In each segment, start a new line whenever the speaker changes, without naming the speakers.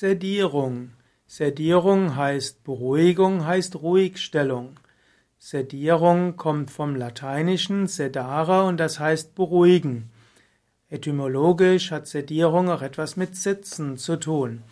Sedierung. Sedierung heißt Beruhigung, heißt Ruhigstellung. Sedierung kommt vom Lateinischen sedare und das heißt beruhigen. Etymologisch hat Sedierung auch etwas mit Sitzen zu tun.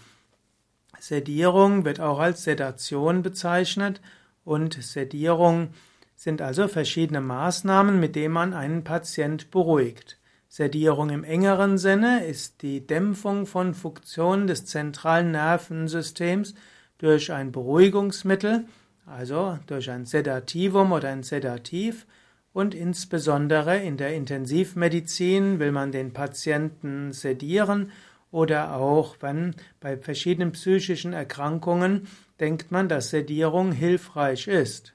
Sedierung wird auch als Sedation bezeichnet und Sedierung sind also verschiedene Maßnahmen, mit denen man einen Patient beruhigt. Sedierung im engeren Sinne ist die Dämpfung von Funktionen des zentralen Nervensystems durch ein Beruhigungsmittel, also durch ein Sedativum oder ein Sedativ, und insbesondere in der Intensivmedizin will man den Patienten sedieren oder auch wenn bei verschiedenen psychischen Erkrankungen denkt man, dass Sedierung hilfreich ist.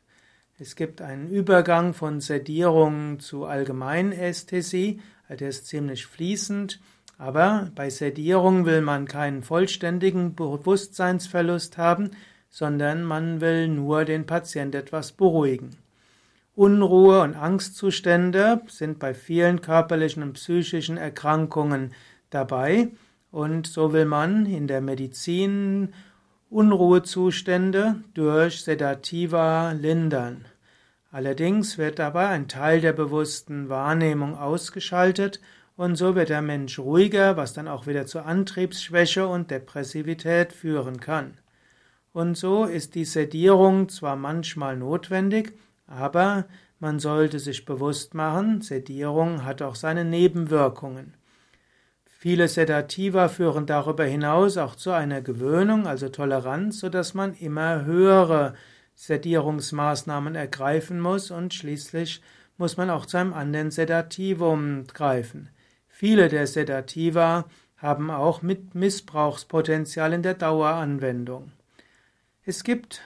Es gibt einen Übergang von Sedierung zu Allgemeinästhesie, der ist ziemlich fließend, aber bei Sedierung will man keinen vollständigen Bewusstseinsverlust haben, sondern man will nur den Patient etwas beruhigen. Unruhe und Angstzustände sind bei vielen körperlichen und psychischen Erkrankungen dabei und so will man in der Medizin Unruhezustände durch Sedativa lindern. Allerdings wird dabei ein Teil der bewussten Wahrnehmung ausgeschaltet und so wird der Mensch ruhiger, was dann auch wieder zu Antriebsschwäche und Depressivität führen kann. Und so ist die Sedierung zwar manchmal notwendig, aber man sollte sich bewusst machen, Sedierung hat auch seine Nebenwirkungen. Viele Sedativa führen darüber hinaus auch zu einer Gewöhnung, also Toleranz, sodass man immer höhere Sedierungsmaßnahmen ergreifen muss und schließlich muss man auch zu einem anderen Sedativum greifen. Viele der Sedativa haben auch mit Missbrauchspotenzial in der Daueranwendung. Es gibt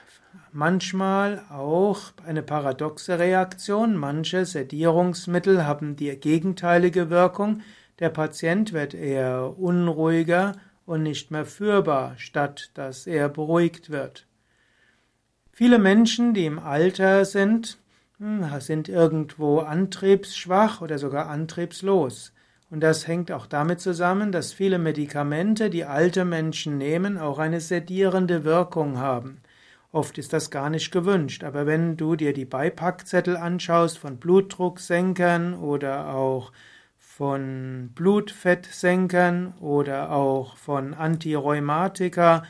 manchmal auch eine paradoxe Reaktion. Manche Sedierungsmittel haben die gegenteilige Wirkung. Der Patient wird eher unruhiger und nicht mehr führbar, statt dass er beruhigt wird. Viele Menschen, die im Alter sind, hm, sind irgendwo antriebsschwach oder sogar antriebslos. Und das hängt auch damit zusammen, dass viele Medikamente, die alte Menschen nehmen, auch eine sedierende Wirkung haben. Oft ist das gar nicht gewünscht, aber wenn du dir die Beipackzettel anschaust von Blutdrucksenkern oder auch von Blutfettsenkern oder auch von Antirheumatika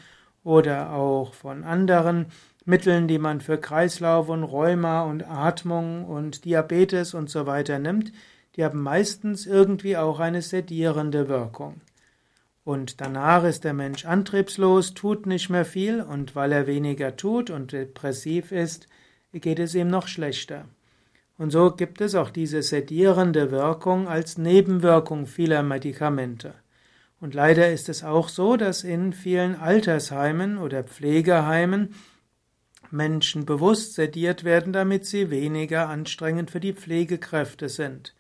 oder auch von anderen Mitteln, die man für Kreislauf und Rheuma und Atmung und Diabetes und so weiter nimmt, die haben meistens irgendwie auch eine sedierende Wirkung. Und danach ist der Mensch antriebslos, tut nicht mehr viel und weil er weniger tut und depressiv ist, geht es ihm noch schlechter. Und so gibt es auch diese sedierende Wirkung als Nebenwirkung vieler Medikamente. Und leider ist es auch so, dass in vielen Altersheimen oder Pflegeheimen Menschen bewusst sediert werden, damit sie weniger anstrengend für die Pflegekräfte sind.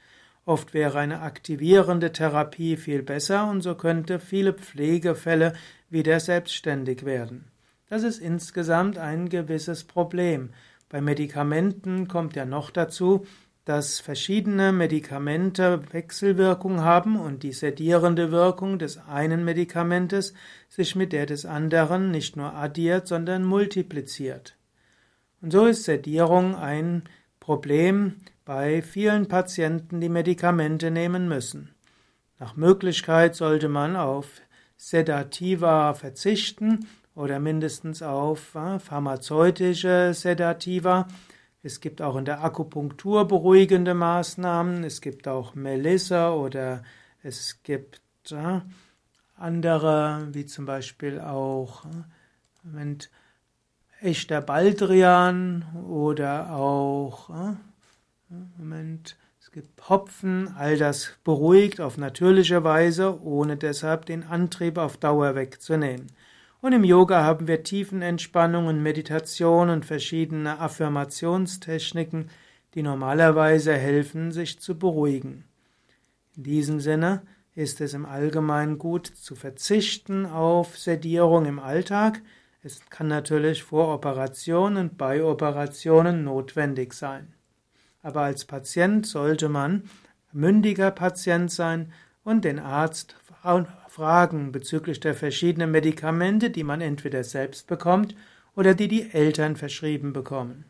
Oft wäre eine aktivierende Therapie viel besser und so könnte viele Pflegefälle wieder selbstständig werden. Das ist insgesamt ein gewisses Problem. Bei Medikamenten kommt ja noch dazu, dass verschiedene Medikamente Wechselwirkung haben und die sedierende Wirkung des einen Medikamentes sich mit der des anderen nicht nur addiert, sondern multipliziert. Und so ist Sedierung ein Problem bei vielen Patienten, die Medikamente nehmen müssen. Nach Möglichkeit sollte man auf Sedativa verzichten oder mindestens auf äh, pharmazeutische Sedativa. Es gibt auch in der Akupunktur beruhigende Maßnahmen. Es gibt auch Melissa oder es gibt äh, andere, wie zum Beispiel auch äh, Moment, echter Baldrian oder auch, äh, Moment, es gibt Hopfen, all das beruhigt auf natürliche Weise, ohne deshalb den Antrieb auf Dauer wegzunehmen. Und im Yoga haben wir Tiefenentspannung und Meditation und verschiedene Affirmationstechniken, die normalerweise helfen, sich zu beruhigen. In diesem Sinne ist es im Allgemeinen gut zu verzichten auf Sedierung im Alltag, es kann natürlich vor Operationen und bei Operationen notwendig sein. Aber als Patient sollte man mündiger Patient sein und den Arzt Fragen bezüglich der verschiedenen Medikamente, die man entweder selbst bekommt oder die die Eltern verschrieben bekommen.